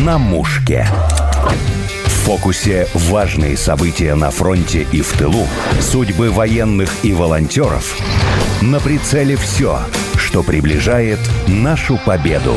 на мушке. В фокусе важные события на фронте и в тылу, судьбы военных и волонтеров. На прицеле все, что приближает нашу победу.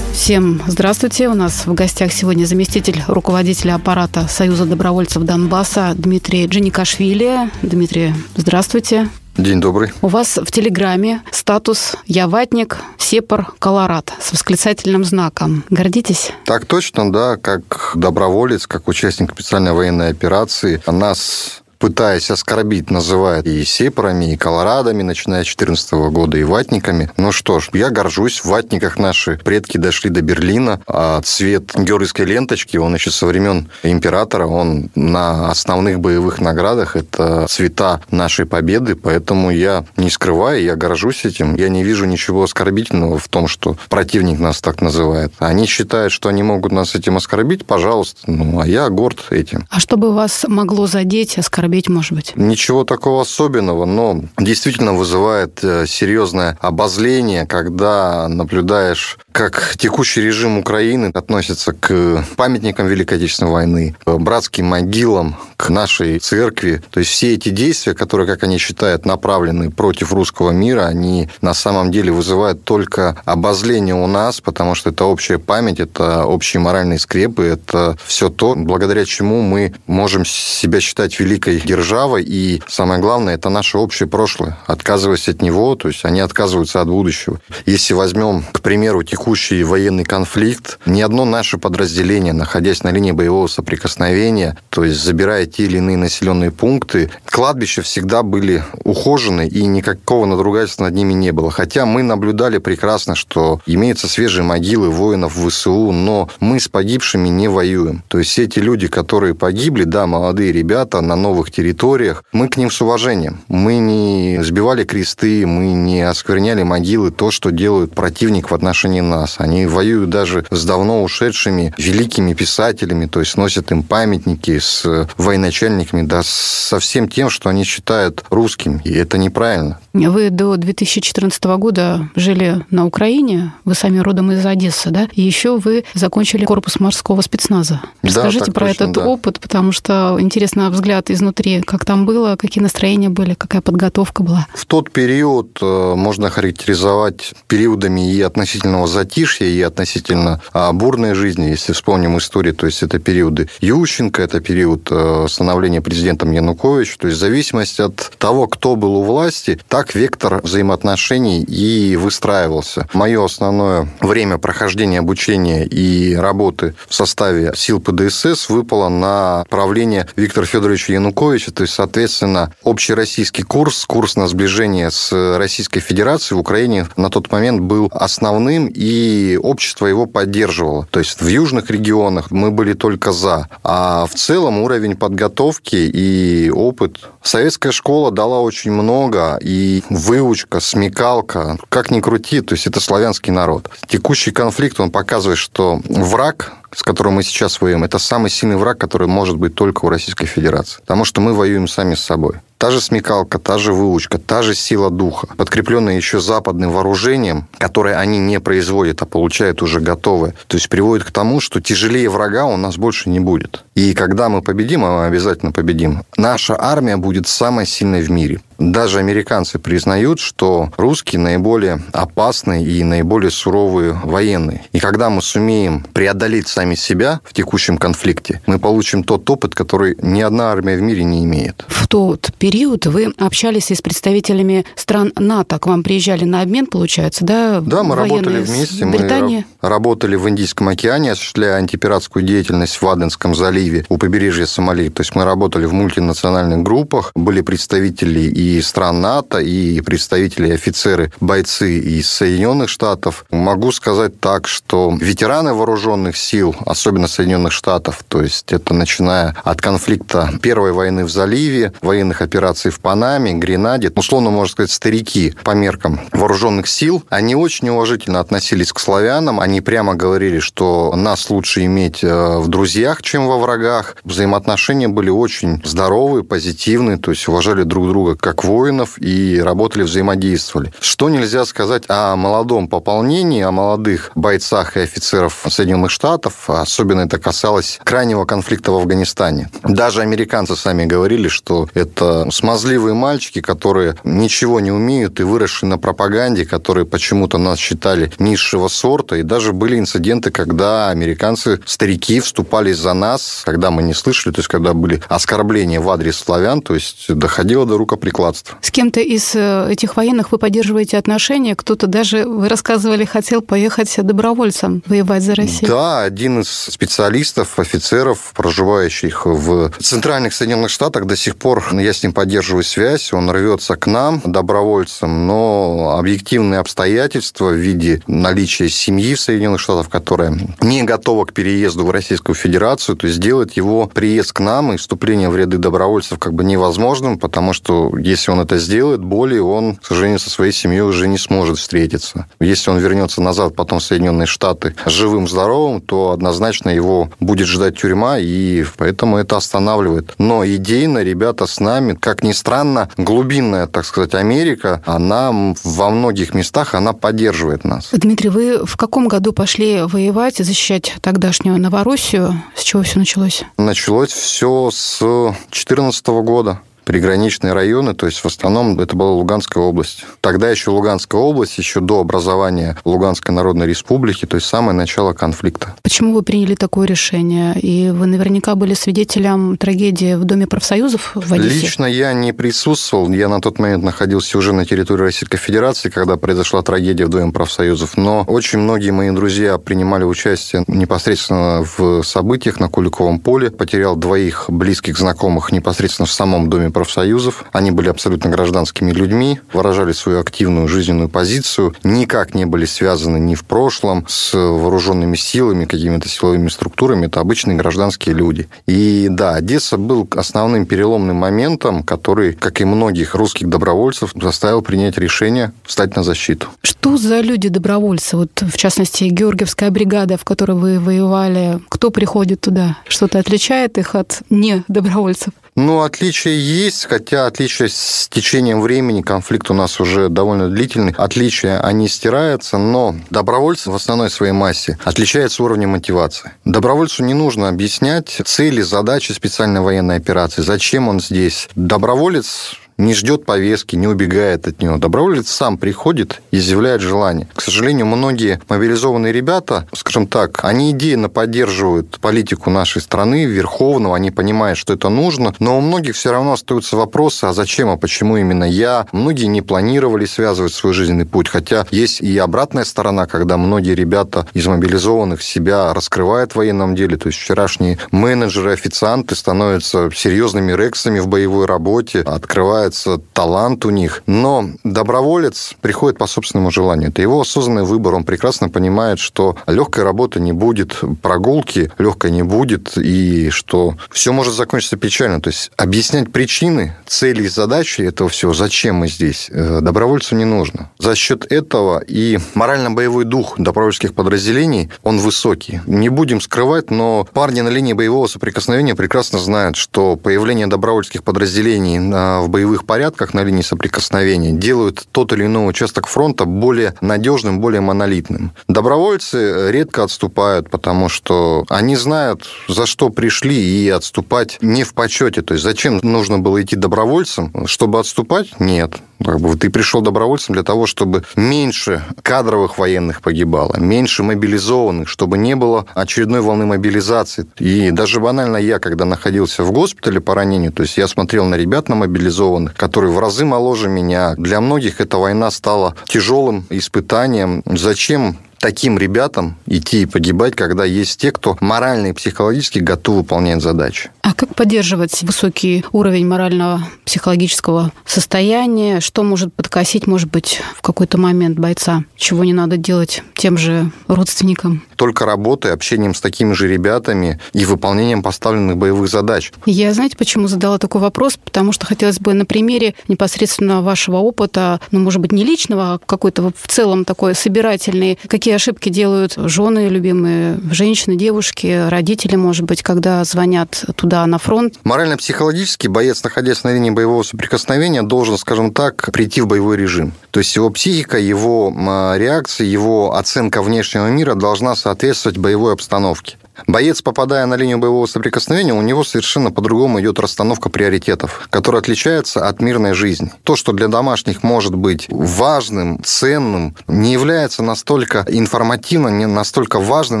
Всем здравствуйте. У нас в гостях сегодня заместитель руководителя аппарата Союза добровольцев Донбасса Дмитрий Джаникашвили. Дмитрий, здравствуйте. День добрый. У вас в Телеграме статус «Я ватник, Сепар, Колорад» с восклицательным знаком. Гордитесь? Так точно, да. Как доброволец, как участник специальной военной операции, нас пытаясь оскорбить, называет и сепарами, и колорадами, начиная с 2014 года, и ватниками. Ну что ж, я горжусь. В ватниках наши предки дошли до Берлина, а цвет георгиевской ленточки, он еще со времен императора, он на основных боевых наградах, это цвета нашей победы, поэтому я не скрываю, я горжусь этим. Я не вижу ничего оскорбительного в том, что противник нас так называет. Они считают, что они могут нас этим оскорбить, пожалуйста. Ну, а я горд этим. А что бы вас могло задеть, оскорбить? Оскорбить, может быть? Ничего такого особенного, но действительно вызывает э, серьезное обозление, когда наблюдаешь, как текущий режим Украины относится к памятникам Великой Отечественной войны, к братским могилам, к нашей церкви. То есть все эти действия, которые, как они считают, направлены против русского мира, они на самом деле вызывают только обозление у нас, потому что это общая память, это общие моральные скрепы, это все то, благодаря чему мы можем себя считать великой нашей державой, и самое главное, это наше общее прошлое. Отказываясь от него, то есть они отказываются от будущего. Если возьмем, к примеру, текущий военный конфликт, ни одно наше подразделение, находясь на линии боевого соприкосновения, то есть забирая те или иные населенные пункты, кладбища всегда были ухожены, и никакого надругательства над ними не было. Хотя мы наблюдали прекрасно, что имеются свежие могилы воинов в ВСУ, но мы с погибшими не воюем. То есть эти люди, которые погибли, да, молодые ребята на новых новых территориях, мы к ним с уважением. Мы не сбивали кресты, мы не оскверняли могилы, то, что делают противник в отношении нас. Они воюют даже с давно ушедшими великими писателями, то есть носят им памятники с военачальниками, да со всем тем, что они считают русским. И это неправильно. Вы до 2014 года жили на Украине, вы сами родом из Одессы, да? И еще вы закончили корпус морского спецназа. Расскажите да, про точно, этот да. опыт, потому что интересно взгляд изнутри как там было, какие настроения были, какая подготовка была? В тот период э, можно характеризовать периодами и относительного затишья, и относительно а, бурной жизни, если вспомним историю, то есть это периоды Ющенко, это период э, становления президентом Януковича, то есть в зависимости от того, кто был у власти, так вектор взаимоотношений и выстраивался. Мое основное время прохождения обучения и работы в составе сил ПДСС выпало на правление Виктора Федоровича Януковича, то есть, соответственно, общероссийский курс, курс на сближение с Российской Федерацией в Украине на тот момент был основным, и общество его поддерживало. То есть в южных регионах мы были только за. А в целом уровень подготовки и опыт Советская школа дала очень много, и выучка, смекалка, как ни крути, то есть это славянский народ. Текущий конфликт, он показывает, что враг с которым мы сейчас воюем, это самый сильный враг, который может быть только у Российской Федерации. Потому что мы воюем сами с собой. Та же смекалка, та же выучка, та же сила духа, подкрепленная еще западным вооружением, которое они не производят, а получают уже готовое. То есть приводит к тому, что тяжелее врага у нас больше не будет. И когда мы победим, а мы обязательно победим, наша армия будет самой сильной в мире. Даже американцы признают, что русские наиболее опасные и наиболее суровые военные. И когда мы сумеем преодолеть сами себя в текущем конфликте, мы получим тот опыт, который ни одна армия в мире не имеет. В тот период вы общались и с представителями стран НАТО. К вам приезжали на обмен, получается, да? Да, мы работали вместе. Мы работали в Индийском океане, осуществляя антипиратскую деятельность в Аденском заливе у побережья Сомали. То есть мы работали в мультинациональных группах, были представители и стран НАТО, и представители, офицеры, бойцы из Соединенных Штатов. Могу сказать так, что ветераны вооруженных сил, особенно Соединенных Штатов, то есть это начиная от конфликта Первой войны в заливе, военных операций в Панаме, Гренаде, условно, можно сказать, старики по меркам вооруженных сил, они очень уважительно относились к славянам, они прямо говорили, что нас лучше иметь э, в друзьях, чем во врагах. Взаимоотношения были очень здоровые, позитивные, то есть уважали друг друга как как воинов и работали, взаимодействовали. Что нельзя сказать о молодом пополнении, о молодых бойцах и офицеров Соединенных Штатов, особенно это касалось крайнего конфликта в Афганистане. Даже американцы сами говорили, что это смазливые мальчики, которые ничего не умеют и выросшие на пропаганде, которые почему-то нас считали низшего сорта. И даже были инциденты, когда американцы, старики, вступали за нас, когда мы не слышали, то есть когда были оскорбления в адрес славян, то есть доходило до рукоприкладства. С кем-то из э, этих военных вы поддерживаете отношения? Кто-то даже, вы рассказывали, хотел поехать добровольцем воевать за Россию. Да, один из специалистов, офицеров, проживающих в центральных Соединенных Штатах, до сих пор я с ним поддерживаю связь, он рвется к нам добровольцем, но объективные обстоятельства в виде наличия семьи в Соединенных Штатах, которая не готова к переезду в Российскую Федерацию, то есть делает его приезд к нам и вступление в ряды добровольцев как бы невозможным, потому что если он это сделает, более он, к сожалению, со своей семьей уже не сможет встретиться. Если он вернется назад потом в Соединенные Штаты живым, здоровым, то однозначно его будет ждать тюрьма, и поэтому это останавливает. Но идейно ребята с нами, как ни странно, глубинная, так сказать, Америка, она во многих местах, она поддерживает нас. Дмитрий, вы в каком году пошли воевать, защищать тогдашнюю Новороссию? С чего все началось? Началось все с 2014 года приграничные районы, то есть в основном это была Луганская область. Тогда еще Луганская область, еще до образования Луганской Народной Республики, то есть самое начало конфликта. Почему вы приняли такое решение? И вы наверняка были свидетелем трагедии в Доме профсоюзов в Одессе? Лично я не присутствовал. Я на тот момент находился уже на территории Российской Федерации, когда произошла трагедия в Доме профсоюзов. Но очень многие мои друзья принимали участие непосредственно в событиях на Куликовом поле. Потерял двоих близких знакомых непосредственно в самом Доме профсоюзов. Они были абсолютно гражданскими людьми, выражали свою активную жизненную позицию, никак не были связаны ни в прошлом с вооруженными силами, какими-то силовыми структурами. Это обычные гражданские люди. И да, Одесса был основным переломным моментом, который, как и многих русских добровольцев, заставил принять решение встать на защиту. Что за люди-добровольцы? Вот, в частности, Георгиевская бригада, в которой вы воевали, кто приходит туда? Что-то отличает их от недобровольцев? Ну, отличия есть, хотя отличия с течением времени, конфликт у нас уже довольно длительный, отличия, они стираются, но добровольцы в основной своей массе отличаются уровнем мотивации. Добровольцу не нужно объяснять цели, задачи специальной военной операции, зачем он здесь. Доброволец не ждет повестки, не убегает от него. Доброволец сам приходит и изъявляет желание. К сожалению, многие мобилизованные ребята, скажем так, они идейно поддерживают политику нашей страны, Верховного, они понимают, что это нужно, но у многих все равно остаются вопросы, а зачем, а почему именно я? Многие не планировали связывать свой жизненный путь, хотя есть и обратная сторона, когда многие ребята из мобилизованных себя раскрывают в военном деле, то есть вчерашние менеджеры, официанты становятся серьезными рексами в боевой работе, открывают развивается талант у них. Но доброволец приходит по собственному желанию. Это его осознанный выбор. Он прекрасно понимает, что легкой работы не будет, прогулки легкой не будет, и что все может закончиться печально. То есть объяснять причины, цели и задачи этого всего, зачем мы здесь, э, добровольцу не нужно. За счет этого и морально-боевой дух добровольческих подразделений, он высокий. Не будем скрывать, но парни на линии боевого соприкосновения прекрасно знают, что появление добровольческих подразделений в боевых порядках на линии соприкосновения делают тот или иной участок фронта более надежным, более монолитным. Добровольцы редко отступают, потому что они знают, за что пришли, и отступать не в почете. То есть зачем нужно было идти добровольцем? Чтобы отступать? Нет. Как бы ты пришел добровольцем для того, чтобы меньше кадровых военных погибало, меньше мобилизованных, чтобы не было очередной волны мобилизации. И даже банально я, когда находился в госпитале по ранению, то есть я смотрел на ребят на мобилизованных, которые в разы моложе меня. Для многих эта война стала тяжелым испытанием. Зачем таким ребятам идти и погибать, когда есть те, кто морально и психологически готов выполнять задачи. А как поддерживать высокий уровень морального психологического состояния? Что может подкосить, может быть, в какой-то момент бойца? Чего не надо делать тем же родственникам? Только работой, общением с такими же ребятами и выполнением поставленных боевых задач. Я, знаете, почему задала такой вопрос? Потому что хотелось бы на примере непосредственно вашего опыта, ну, может быть, не личного, а какой-то в целом такой собирательный, какие ошибки делают жены, любимые женщины, девушки, родители, может быть, когда звонят туда на фронт? Морально-психологически боец, находясь на линии боевого соприкосновения, должен, скажем так, прийти в боевой режим. То есть его психика, его реакция, его оценка внешнего мира должна соответствовать боевой обстановке. Боец, попадая на линию боевого соприкосновения, у него совершенно по-другому идет расстановка приоритетов, которая отличается от мирной жизни. То, что для домашних может быть важным, ценным, не является настолько информативным, не настолько важным,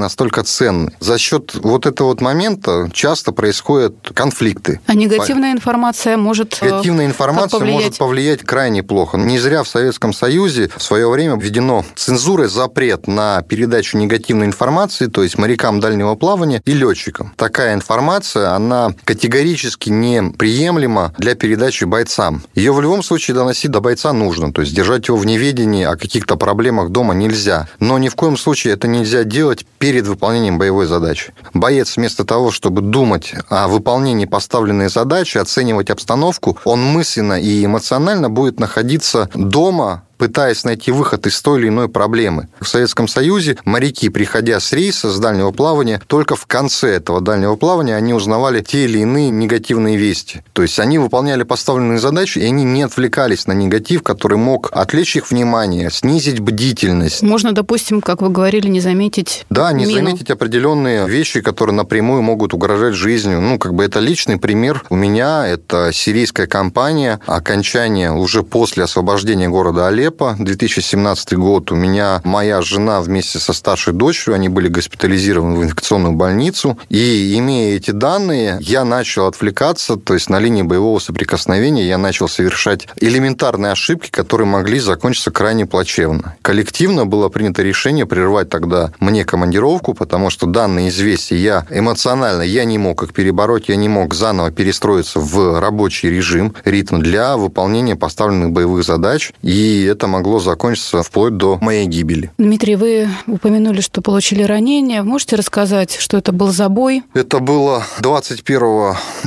настолько ценным. За счет вот этого вот момента часто происходят конфликты. А негативная информация может э, Негативная информация повлиять? может повлиять крайне плохо. Не зря в Советском Союзе в свое время введено цензурой запрет на передачу негативной информации, то есть морякам дальнего плавания плавания и летчикам. Такая информация, она категорически неприемлема для передачи бойцам. Ее в любом случае доносить до бойца нужно, то есть держать его в неведении о каких-то проблемах дома нельзя. Но ни в коем случае это нельзя делать перед выполнением боевой задачи. Боец вместо того, чтобы думать о выполнении поставленной задачи, оценивать обстановку, он мысленно и эмоционально будет находиться дома пытаясь найти выход из той или иной проблемы. В Советском Союзе моряки, приходя с рейса, с дальнего плавания, только в конце этого дальнего плавания они узнавали те или иные негативные вести. То есть они выполняли поставленные задачи, и они не отвлекались на негатив, который мог отвлечь их внимание, снизить бдительность. Можно, допустим, как вы говорили, не заметить Да, не мину. заметить определенные вещи, которые напрямую могут угрожать жизнью. Ну, как бы это личный пример. У меня это сирийская компания, окончание уже после освобождения города Алеппо, Алеппо, 2017 год. У меня моя жена вместе со старшей дочерью, они были госпитализированы в инфекционную больницу. И имея эти данные, я начал отвлекаться, то есть на линии боевого соприкосновения я начал совершать элементарные ошибки, которые могли закончиться крайне плачевно. Коллективно было принято решение прервать тогда мне командировку, потому что данные известия я эмоционально, я не мог их перебороть, я не мог заново перестроиться в рабочий режим, ритм для выполнения поставленных боевых задач. И это могло закончиться вплоть до моей гибели. Дмитрий, вы упомянули, что получили ранение. Можете рассказать, что это был за бой? Это было 21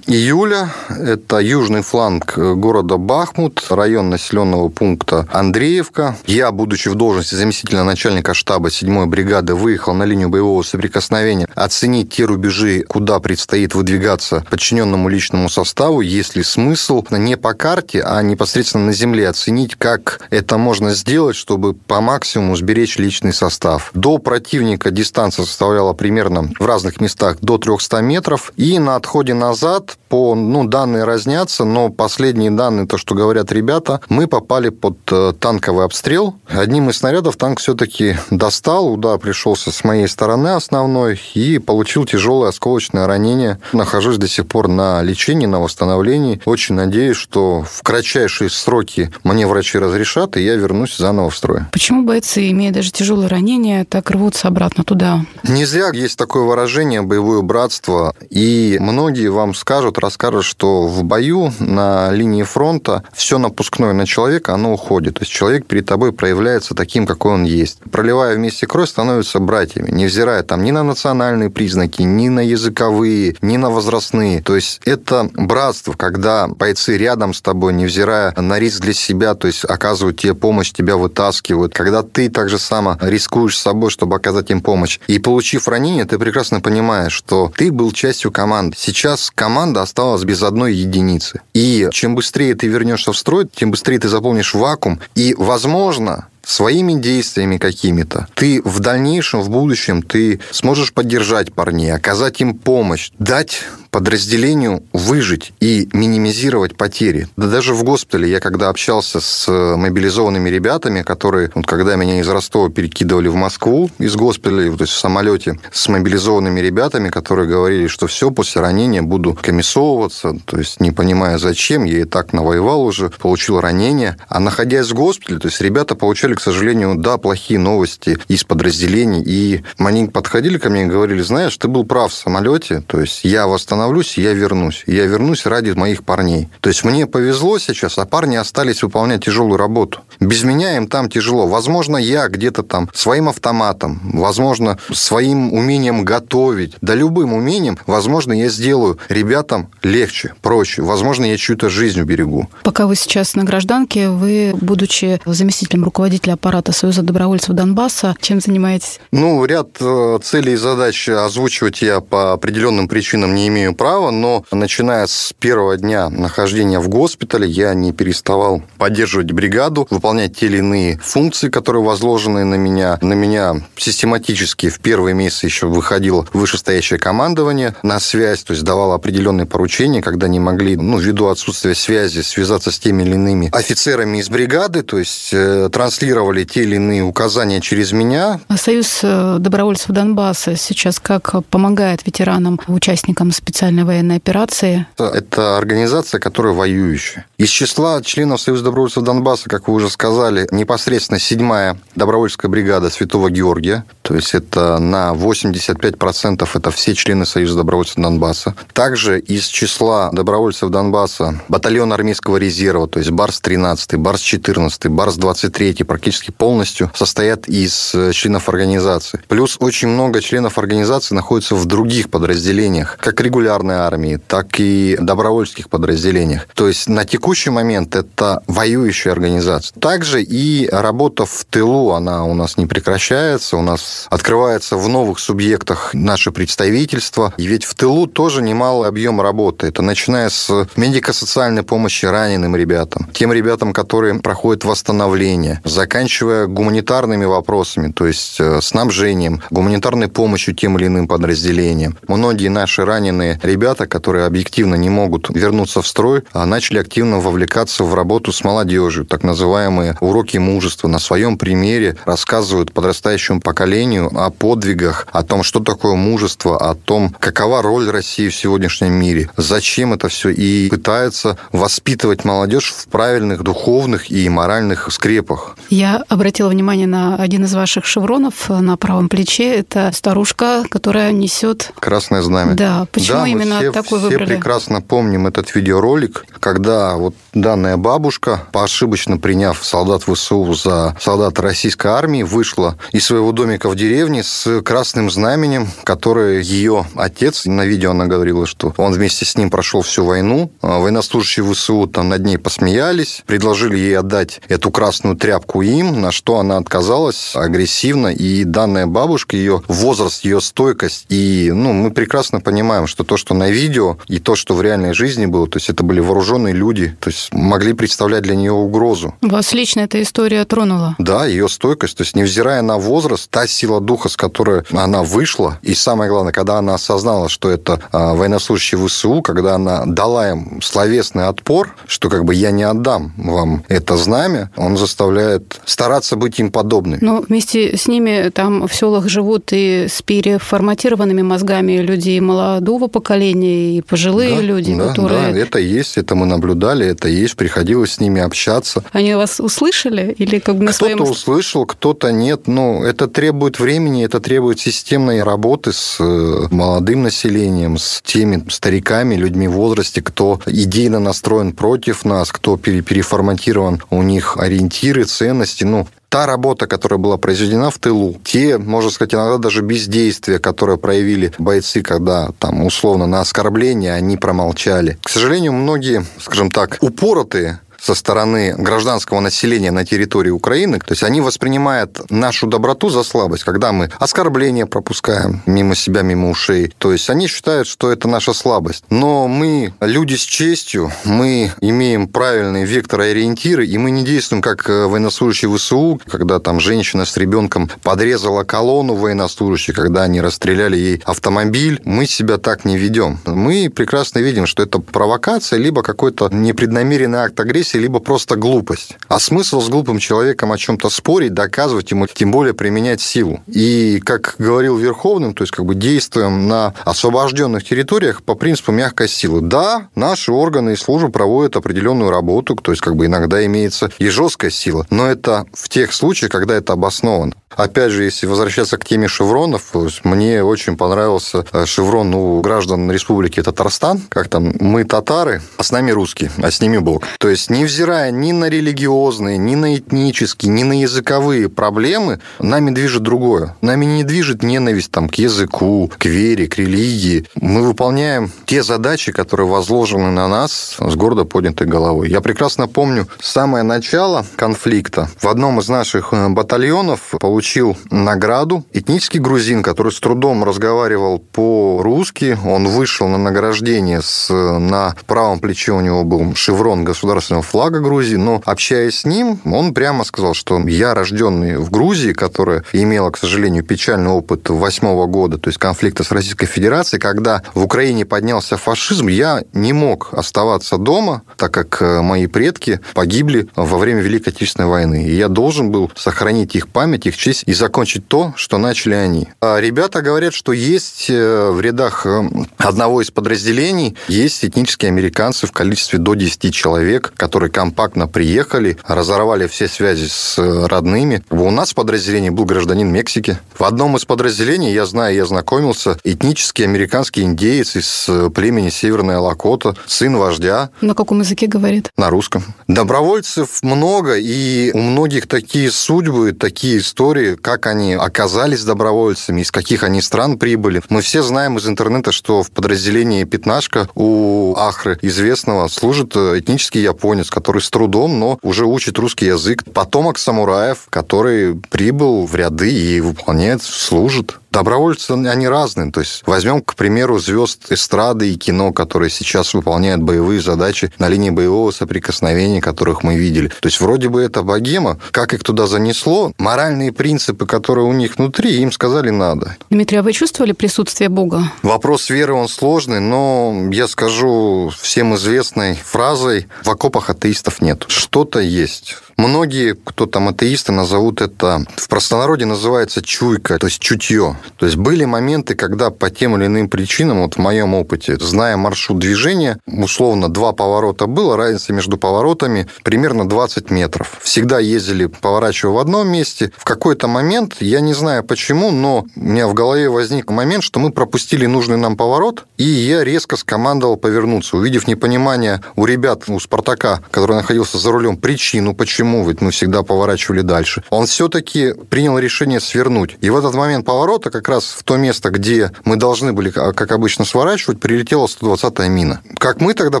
июля. Это южный фланг города Бахмут, район населенного пункта Андреевка. Я, будучи в должности заместителя начальника штаба 7-й бригады, выехал на линию боевого соприкосновения оценить те рубежи, куда предстоит выдвигаться подчиненному личному составу, есть ли смысл не по карте, а непосредственно на земле оценить, как можно сделать, чтобы по максимуму сберечь личный состав. До противника дистанция составляла примерно в разных местах до 300 метров. И на отходе назад, по, ну, данные разнятся, но последние данные, то, что говорят ребята, мы попали под э, танковый обстрел. Одним из снарядов танк все-таки достал, удар пришелся с моей стороны основной и получил тяжелое осколочное ранение. Нахожусь до сих пор на лечении, на восстановлении. Очень надеюсь, что в кратчайшие сроки мне врачи разрешат, и я вернусь заново в строй. Почему бойцы, имея даже тяжелое ранение, так рвутся обратно туда? Не зря есть такое выражение «боевое братство», и многие вам скажут, расскажут, что в бою на линии фронта все напускное на человека, оно уходит. То есть человек перед тобой проявляется таким, какой он есть. Проливая вместе кровь, становятся братьями, невзирая там ни на национальные признаки, ни на языковые, ни на возрастные. То есть это братство, когда бойцы рядом с тобой, невзирая на риск для себя, то есть оказывают тебе помощь, тебя вытаскивают. Когда ты так же само рискуешь собой, чтобы оказать им помощь. И получив ранение, ты прекрасно понимаешь, что ты был частью команды. Сейчас команда осталась без одной единицы. И чем быстрее ты вернешься в строй, тем быстрее ты заполнишь вакуум. И, возможно, своими действиями какими-то, ты в дальнейшем, в будущем, ты сможешь поддержать парней, оказать им помощь, дать подразделению выжить и минимизировать потери. Да даже в госпитале я когда общался с мобилизованными ребятами, которые, вот когда меня из Ростова перекидывали в Москву из госпиталя, то есть в самолете, с мобилизованными ребятами, которые говорили, что все, после ранения буду комиссовываться, то есть не понимая зачем, я и так навоевал уже, получил ранение. А находясь в госпитале, то есть ребята получали к сожалению, да, плохие новости из подразделений. И они подходили ко мне и говорили, знаешь, ты был прав в самолете, то есть я восстановил восстановлюсь, я вернусь. Я вернусь ради моих парней. То есть мне повезло сейчас, а парни остались выполнять тяжелую работу. Без меня им там тяжело. Возможно, я где-то там своим автоматом, возможно, своим умением готовить, да любым умением, возможно, я сделаю ребятам легче, проще. Возможно, я чью-то жизнь уберегу. Пока вы сейчас на гражданке, вы, будучи заместителем руководителя аппарата Союза добровольцев Донбасса, чем занимаетесь? Ну, ряд э, целей и задач озвучивать я по определенным причинам не имею права, но начиная с первого дня нахождения в госпитале я не переставал поддерживать бригаду, выполнять те или иные функции, которые возложены на меня. На меня систематически в первые месяцы еще выходило вышестоящее командование на связь, то есть давало определенные поручения, когда не могли, ну, ввиду отсутствия связи, связаться с теми или иными офицерами из бригады, то есть э, транслировали те или иные указания через меня. А Союз э, добровольцев Донбасса сейчас как помогает ветеранам, участникам специальной военной операции? Это организация, которая воюющая. Из числа членов Союза добровольцев Донбасса, как вы уже сказали, непосредственно 7-я добровольческая бригада Святого Георгия, то есть это на 85% это все члены Союза добровольцев Донбасса. Также из числа добровольцев Донбасса батальон армейского резерва, то есть Барс-13, Барс-14, Барс-23 практически полностью состоят из э, членов организации. Плюс очень много членов организации находятся в других подразделениях, как регулярной армии, так и добровольческих подразделениях. То есть на текущий момент это воюющая организация. Также и работа в тылу, она у нас не прекращается, у нас открывается в новых субъектах наше представительство. И ведь в тылу тоже немалый объем работы. Это начиная с медико-социальной помощи раненым ребятам, тем ребятам, которые проходят восстановление, заканчивая гуманитарными вопросами, то есть э, снабжением, гуманитарной помощью тем или иным подразделениям. Многие наши раненые ребята, которые объективно не могут вернуться в строй, а начали активно вовлекаться в работу с молодежью, так называемые уроки мужества. На своем примере рассказывают подрастающему поколению о подвигах, о том, что такое мужество, о том, какова роль России в сегодняшнем мире, зачем это все, и пытаются воспитывать молодежь в правильных духовных и моральных скрепах. Я обратила внимание на один из ваших шевронов на правом плече. Это старушка, которая несет... Красное знамя. Да, почему да, именно все, такой все выбрали? Прекрасно помним этот видеоролик, когда вот данная бабушка, ошибочно приняв солдат ВСУ за солдата российской армии, вышла из своего домика в деревне с красным знаменем, которое ее отец, на видео она говорила, что он вместе с ним прошел всю войну. А военнослужащие ВСУ там над ней посмеялись, предложили ей отдать эту красную тряпку им, на что она отказалась агрессивно. И данная бабушка, ее возраст, ее стойкость, и ну, мы прекрасно понимаем, что то, что на видео, и то, что в реальной жизни было, то есть это были вооруженные люди, то есть могли представлять для нее угрозу. Вас лично эта история тронула? Да, ее стойкость, то есть невзирая на возраст, та сила духа, с которой она вышла, и самое главное, когда она осознала, что это а, военнослужащие ВСУ, когда она дала им словесный отпор, что как бы я не отдам вам это знамя, он заставляет стараться быть им подобным. Но вместе с ними там в селах живут и с переформатированными мозгами люди молодого поколения, и пожилые да, люди, да, которые... Да, это есть, это мы наблюдали, это есть, приходилось с ними общаться. Они вас услышали? Или как бы на Кто-то своем... услышал, кто-то нет. Но это требует времени, это требует системной работы с э, молодым населением, с теми стариками, людьми в возрасте, кто идейно настроен против нас, кто переформатирован, у них ориентиры, ценности. Ну, та работа, которая была произведена в тылу, те, можно сказать, иногда даже бездействия, которые проявили бойцы, когда там условно на оскорбление они промолчали. К сожалению, многие, скажем так, упоротые со стороны гражданского населения на территории Украины, то есть они воспринимают нашу доброту за слабость, когда мы оскорбления пропускаем мимо себя, мимо ушей. То есть они считают, что это наша слабость. Но мы люди с честью, мы имеем правильные векторы и ориентиры, и мы не действуем как э, военнослужащие ВСУ, когда там женщина с ребенком подрезала колонну военнослужащих, когда они расстреляли ей автомобиль. Мы себя так не ведем. Мы прекрасно видим, что это провокация, либо какой-то непреднамеренный акт агрессии, агрессия, либо просто глупость. А смысл с глупым человеком о чем-то спорить, доказывать ему, тем более применять силу. И, как говорил Верховным, то есть как бы действуем на освобожденных территориях по принципу мягкой силы. Да, наши органы и службы проводят определенную работу, то есть как бы иногда имеется и жесткая сила, но это в тех случаях, когда это обосновано. Опять же, если возвращаться к теме шевронов, мне очень понравился э, шеврон у граждан Республики Татарстан, как там, мы татары, а с нами русские, а с ними Бог. То есть, невзирая ни на религиозные, ни на этнические, ни на языковые проблемы, нами движет другое. Нами не движет ненависть там, к языку, к вере, к религии. Мы выполняем те задачи, которые возложены на нас с гордо поднятой головой. Я прекрасно помню самое начало конфликта. В одном из наших э, батальонов получил награду этнический грузин, который с трудом разговаривал по-русски. Он вышел на награждение с, на правом плече у него был шеврон государственного флага Грузии, но общаясь с ним, он прямо сказал, что я рожденный в Грузии, которая имела, к сожалению, печальный опыт восьмого года, то есть конфликта с Российской Федерацией, когда в Украине поднялся фашизм, я не мог оставаться дома, так как э, мои предки погибли во время Великой Отечественной войны. И я должен был сохранить их память, их честь и закончить то, что начали они. А ребята говорят, что есть э, в рядах э, одного из подразделений есть этнические американцы в количестве до 10 человек, которые компактно приехали, разорвали все связи с родными. У нас в подразделении был гражданин Мексики. В одном из подразделений, я знаю, я знакомился, этнический американский индеец из племени Северная Лакота, сын вождя. На каком языке говорит? На русском. Добровольцев много, и у многих такие судьбы, такие истории, как они оказались добровольцами, из каких они стран прибыли. Мы все знаем из интернета, что в подразделении «Пятнашка» у Ахры известного служит этнический японец, который с трудом, но уже учит русский язык. Потомок самураев, который прибыл в ряды и выполняет, служит. Добровольцы, они разные. То есть возьмем, к примеру, звезд эстрады и кино, которые сейчас выполняют боевые задачи на линии боевого соприкосновения, которых мы видели. То есть вроде бы это богема, как их туда занесло, моральные принципы, которые у них внутри, им сказали надо. Дмитрий, а вы чувствовали присутствие Бога? Вопрос веры, он сложный, но я скажу всем известной фразой, в окопах атеистов нет. Что-то есть. Многие, кто там атеисты, назовут это, в простонародье называется чуйка, то есть чутье. То есть были моменты, когда по тем или иным причинам, вот в моем опыте, зная маршрут движения, условно два поворота было, разница между поворотами примерно 20 метров. Всегда ездили, поворачивая в одном месте. В какой-то момент, я не знаю почему, но у меня в голове возник момент, что мы пропустили нужный нам поворот, и я резко скомандовал повернуться. Увидев непонимание у ребят, у Спартака, который находился за рулем, причину, почему почему, ведь мы всегда поворачивали дальше. Он все-таки принял решение свернуть. И в этот момент поворота, как раз в то место, где мы должны были, как обычно, сворачивать, прилетела 120-я мина. Как мы тогда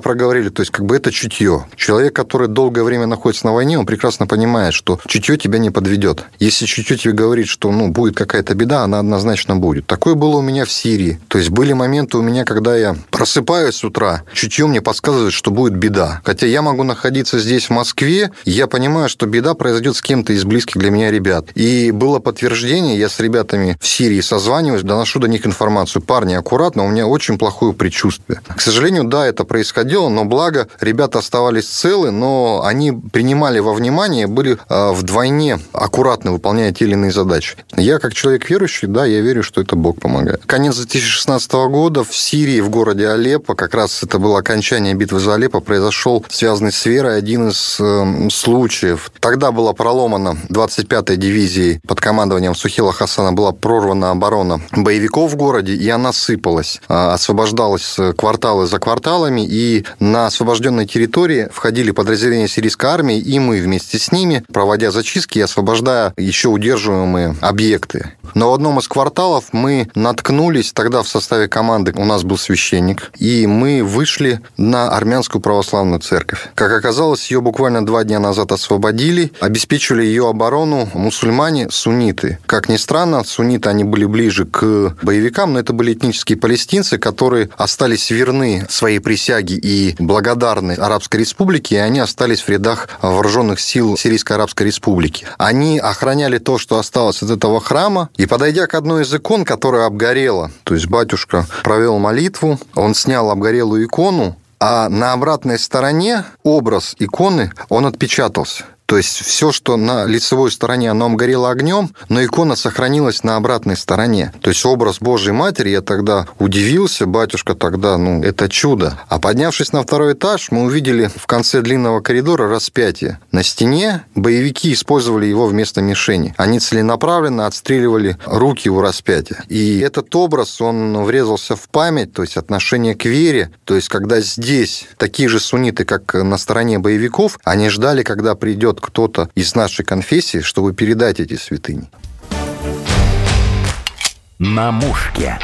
проговорили, то есть как бы это чутье. Человек, который долгое время находится на войне, он прекрасно понимает, что чутье тебя не подведет. Если чутье тебе говорит, что ну, будет какая-то беда, она однозначно будет. Такое было у меня в Сирии. То есть были моменты у меня, когда я просыпаюсь с утра, чутье мне подсказывает, что будет беда. Хотя я могу находиться здесь, в Москве, я понимаю, понимаю, что беда произойдет с кем-то из близких для меня ребят. И было подтверждение, я с ребятами в Сирии созваниваюсь, доношу до них информацию. Парни, аккуратно, у меня очень плохое предчувствие. К сожалению, да, это происходило, но благо ребята оставались целы, но они принимали во внимание, были э, вдвойне аккуратно выполняя те или иные задачи. Я, как человек верующий, да, я верю, что это Бог помогает. Конец 2016 года в Сирии, в городе Алеппо, как раз это было окончание битвы за Алеппо, произошел связанный с верой один из э, случаев случаев. Тогда была проломана 25-я дивизией под командованием Сухила Хасана была прорвана оборона боевиков в городе, и она сыпалась. А, освобождалась кварталы за кварталами, и на освобожденной территории входили подразделения сирийской армии, и мы вместе с ними, проводя зачистки и освобождая еще удерживаемые объекты. Но в одном из кварталов мы наткнулись, тогда в составе команды у нас был священник, и мы вышли на армянскую православную церковь. Как оказалось, ее буквально два дня назад освободили освободили, обеспечивали ее оборону мусульмане, сунниты. Как ни странно, сунниты, они были ближе к боевикам, но это были этнические палестинцы, которые остались верны своей присяге и благодарны Арабской Республике, и они остались в рядах вооруженных сил Сирийской Арабской Республики. Они охраняли то, что осталось от этого храма, и подойдя к одной из икон, которая обгорела, то есть батюшка провел молитву, он снял обгорелую икону, а на обратной стороне образ иконы, он отпечатался. То есть все, что на лицевой стороне, оно горело огнем, но икона сохранилась на обратной стороне. То есть образ Божьей Матери, я тогда удивился, батюшка тогда, ну, это чудо. А поднявшись на второй этаж, мы увидели в конце длинного коридора распятие. На стене боевики использовали его вместо мишени. Они целенаправленно отстреливали руки у распятия. И этот образ, он врезался в память, то есть отношение к вере. То есть когда здесь такие же сунниты, как на стороне боевиков, они ждали, когда придет кто-то из нашей конфессии, чтобы передать эти святыни. На мушке.